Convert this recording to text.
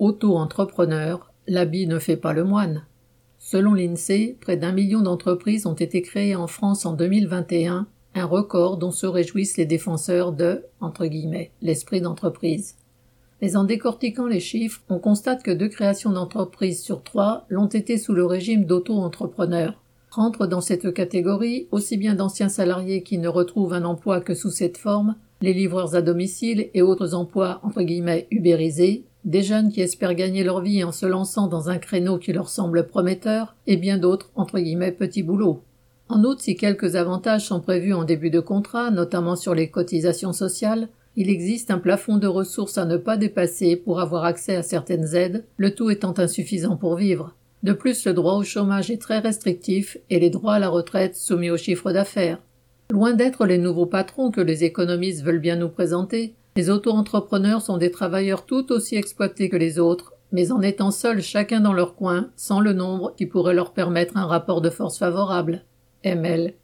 auto-entrepreneur, l'habit ne fait pas le moine. Selon l'INSEE, près d'un million d'entreprises ont été créées en France en 2021, un record dont se réjouissent les défenseurs de entre guillemets, l'esprit d'entreprise. Mais en décortiquant les chiffres, on constate que deux créations d'entreprises sur trois l'ont été sous le régime d'auto-entrepreneur. Rentrent dans cette catégorie aussi bien d'anciens salariés qui ne retrouvent un emploi que sous cette forme, les livreurs à domicile et autres emplois entre guillemets ubérisés, des jeunes qui espèrent gagner leur vie en se lançant dans un créneau qui leur semble prometteur, et bien d'autres entre guillemets petits boulots. En outre, si quelques avantages sont prévus en début de contrat, notamment sur les cotisations sociales, il existe un plafond de ressources à ne pas dépasser pour avoir accès à certaines aides, le tout étant insuffisant pour vivre. De plus, le droit au chômage est très restrictif et les droits à la retraite soumis au chiffre d'affaires. Loin d'être les nouveaux patrons que les économistes veulent bien nous présenter, les auto-entrepreneurs sont des travailleurs tout aussi exploités que les autres, mais en étant seuls chacun dans leur coin, sans le nombre qui pourrait leur permettre un rapport de force favorable. ML